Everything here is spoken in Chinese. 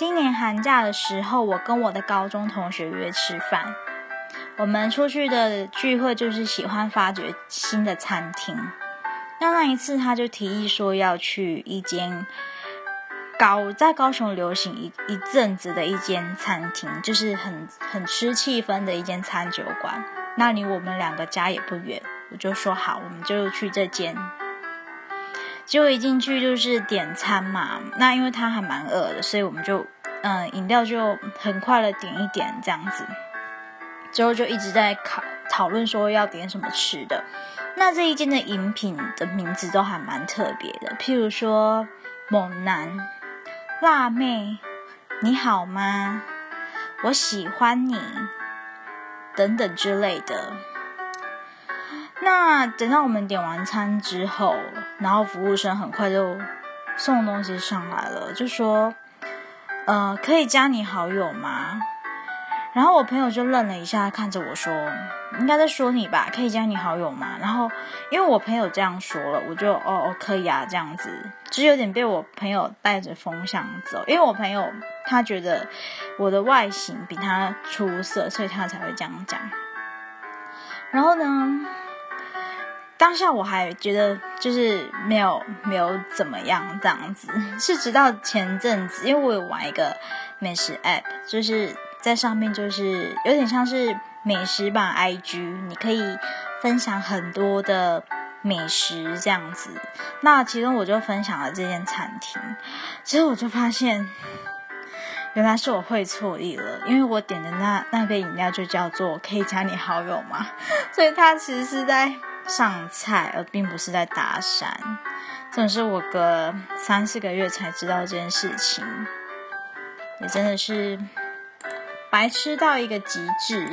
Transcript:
今年寒假的时候，我跟我的高中同学约吃饭。我们出去的聚会就是喜欢发掘新的餐厅。那那一次，他就提议说要去一间高在高雄流行一一阵子的一间餐厅，就是很很吃气氛的一间餐酒馆。那离我们两个家也不远，我就说好，我们就去这间。结果一进去就是点餐嘛，那因为他还蛮饿的，所以我们就嗯饮料就很快的点一点这样子。之后就一直在讨讨论说要点什么吃的。那这一间的饮品的名字都还蛮特别的，譬如说猛男、辣妹、你好吗？我喜欢你等等之类的。那等到我们点完餐之后，然后服务生很快就送东西上来了，就说：“呃，可以加你好友吗？”然后我朋友就愣了一下，看着我说：“应该在说你吧？可以加你好友吗？”然后因为我朋友这样说了，我就哦哦可以啊，这样子，就有点被我朋友带着风向走。因为我朋友他觉得我的外形比他出色，所以他才会这样讲。然后呢，当下我还觉得就是没有没有怎么样这样子，是直到前阵子，因为我有玩一个美食 app，就是。在上面就是有点像是美食版 IG，你可以分享很多的美食这样子。那其中我就分享了这间餐厅，其实我就发现，原来是我会错意了，因为我点的那那杯饮料就叫做“可以加你好友吗”，所以他其实是在上菜，而并不是在打伞。这是我隔三四个月才知道这件事情，也真的是。白痴到一个极致。